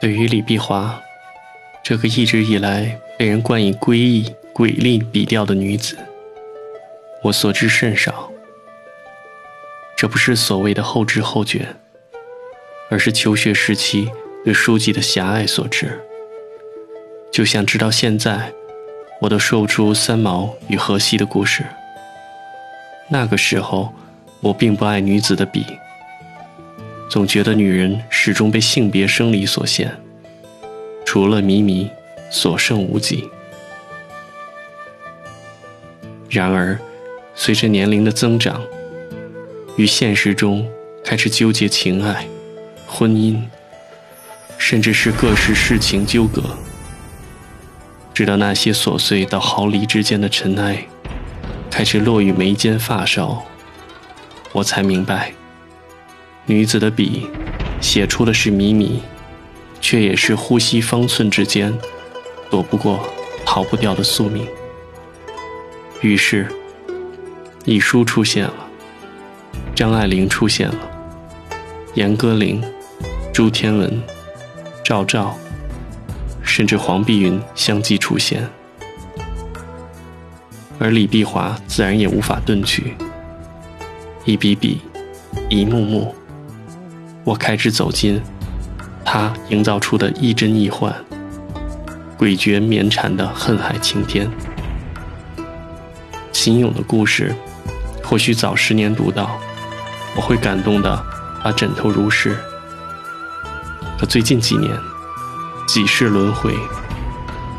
对于李碧华，这个一直以来被人冠以诡异、诡丽笔调的女子，我所知甚少。这不是所谓的后知后觉，而是求学时期对书籍的狭隘所致。就像直到现在，我都说不出三毛与荷西的故事。那个时候，我并不爱女子的笔。总觉得女人始终被性别生理所限，除了靡靡，所剩无几。然而，随着年龄的增长，与现实中开始纠结情爱、婚姻，甚至是各式事情纠葛，直到那些琐碎到毫厘之间的尘埃开始落于眉间发梢，我才明白。女子的笔，写出的是靡靡，却也是呼吸方寸之间躲不过、逃不掉的宿命。于是，一书出现了，张爱玲出现了，严歌苓、朱天文、赵照，甚至黄碧云相继出现，而李碧华自然也无法遁去，一笔笔，一幕幕。我开始走进他营造出的亦真亦幻、诡谲绵缠的恨海情天。秦勇的故事，或许早十年读到，我会感动的把枕头如湿。可最近几年，几世轮回，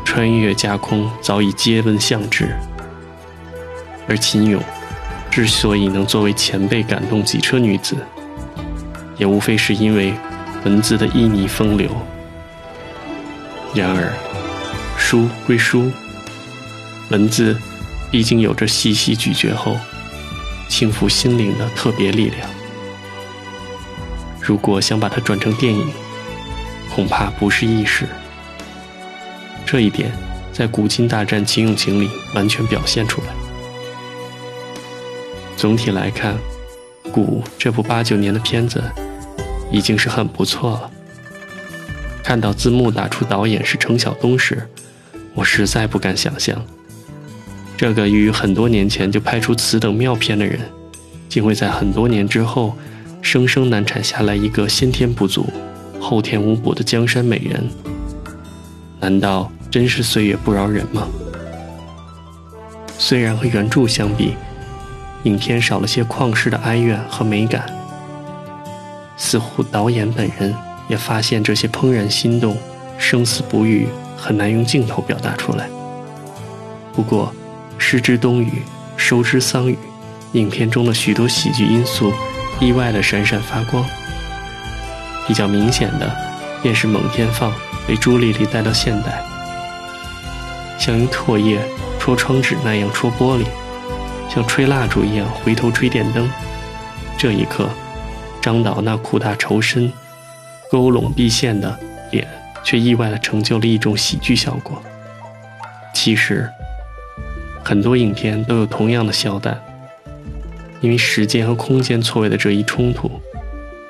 穿越架空早已皆闻相知。而秦勇之所以能作为前辈感动几车女子，也无非是因为文字的旖旎风流。然而，书归书，文字毕竟有着细细咀嚼后轻抚心灵的特别力量。如果想把它转成电影，恐怕不是易事。这一点在《古今大战秦俑情》里完全表现出来。总体来看，《古》这部八九年的片子。已经是很不错了。看到字幕打出导演是程晓东时，我实在不敢想象，这个于很多年前就拍出此等妙片的人，竟会在很多年之后，生生难产下来一个先天不足、后天无补的江山美人。难道真是岁月不饶人吗？虽然和原著相比，影片少了些旷世的哀怨和美感。似乎导演本人也发现这些怦然心动、生死不渝很难用镜头表达出来。不过，失之冬雨，收之桑榆，影片中的许多喜剧因素意外的闪闪发光。比较明显的，便是蒙天放被朱丽丽带到现代，像用唾液戳窗纸那样戳玻璃，像吹蜡烛一样回头吹电灯。这一刻。张导那苦大仇深、勾拢毕现的脸，却意外地成就了一种喜剧效果。其实，很多影片都有同样的笑弹，因为时间和空间错位的这一冲突，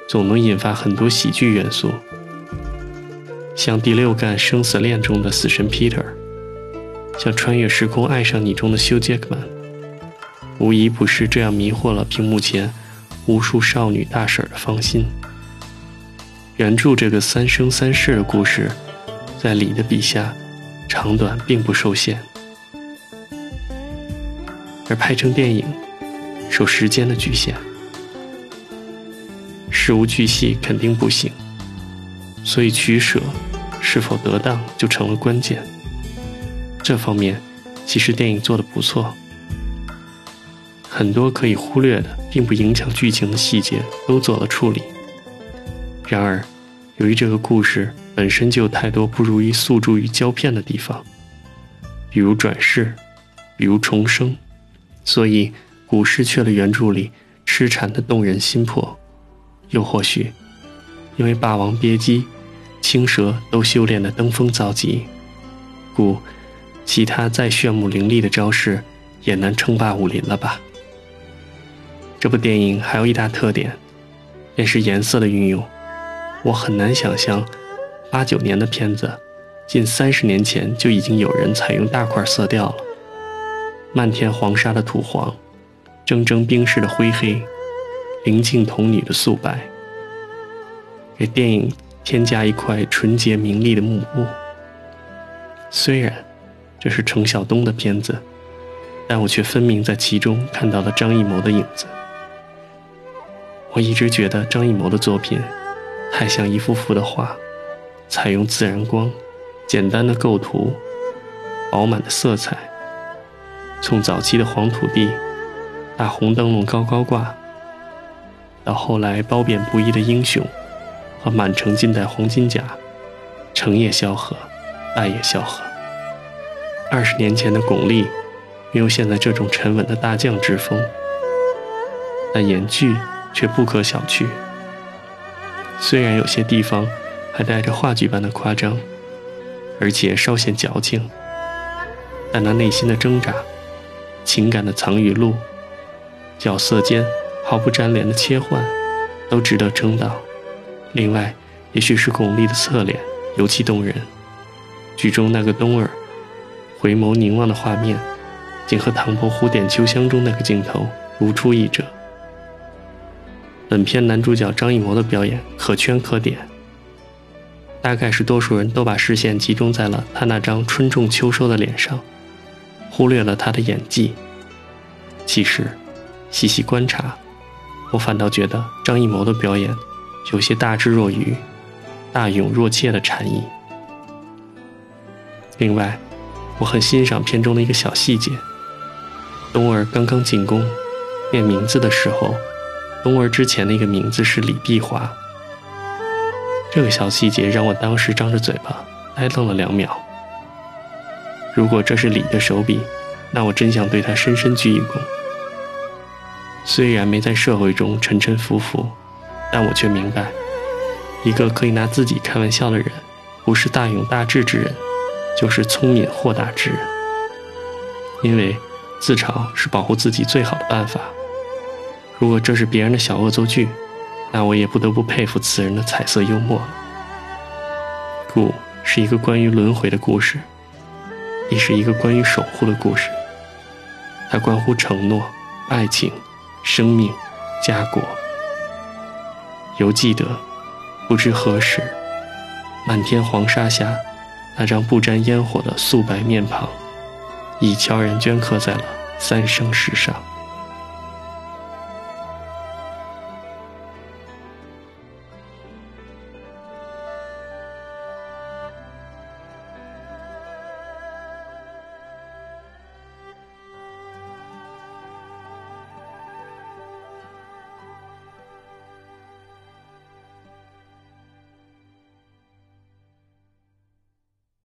总能引发很多喜剧元素。像《第六感生死恋》中的死神 Peter，像《穿越时空爱上你》中的休·杰克曼，无一不是这样迷惑了屏幕前。无数少女大婶的芳心。原著这个三生三世的故事，在李的笔下，长短并不受限，而拍成电影，受时间的局限，事无巨细肯定不行，所以取舍是否得当就成了关键。这方面，其实电影做的不错。很多可以忽略的，并不影响剧情的细节都做了处理。然而，由于这个故事本身就有太多不如意宿主于胶片的地方，比如转世，比如重生，所以古失去了原著里痴缠的动人心魄。又或许，因为《霸王别姬》、青蛇都修炼的登峰造极，故其他再炫目凌厉的招式也难称霸武林了吧？这部电影还有一大特点，便是颜色的运用。我很难想象，八九年的片子，近三十年前就已经有人采用大块色调了。漫天黄沙的土黄，铮铮冰室的灰黑，灵镜童女的素白，给电影添加一块纯洁明丽的幕布。虽然这是程晓东的片子，但我却分明在其中看到了张艺谋的影子。我一直觉得张艺谋的作品太像一幅幅的画，采用自然光、简单的构图、饱满的色彩。从早期的黄土地、大红灯笼高高挂，到后来褒贬不一的英雄和满城尽带黄金甲，成也萧何，败也萧何。二十年前的巩俐没有现在这种沉稳的大将之风，但演技。却不可小觑。虽然有些地方还带着话剧般的夸张，而且稍显矫情，但那内心的挣扎、情感的藏语录、角色间毫不沾连的切换，都值得称道。另外，也许是巩俐的侧脸尤其动人，剧中那个冬儿回眸凝望的画面，竟和唐伯虎点秋香中那个镜头如出一辙。本片男主角张艺谋的表演可圈可点，大概是多数人都把视线集中在了他那张春种秋收的脸上，忽略了他的演技。其实，细细观察，我反倒觉得张艺谋的表演有些大智若愚、大勇若怯的禅意。另外，我很欣赏片中的一个小细节：冬儿刚刚进宫念名字的时候。冬儿之前的一个名字是李碧华，这个小细节让我当时张着嘴巴呆愣了两秒。如果这是李的手笔，那我真想对他深深鞠一躬。虽然没在社会中沉沉浮浮，但我却明白，一个可以拿自己开玩笑的人，不是大勇大智之人，就是聪明豁达之人。因为自嘲是保护自己最好的办法。如果这是别人的小恶作剧，那我也不得不佩服此人的彩色幽默了。故是一个关于轮回的故事，亦是一个关于守护的故事。它关乎承诺、爱情、生命、家国。犹记得，不知何时，漫天黄沙下，那张不沾烟火的素白面庞，已悄然镌刻在了三生石上。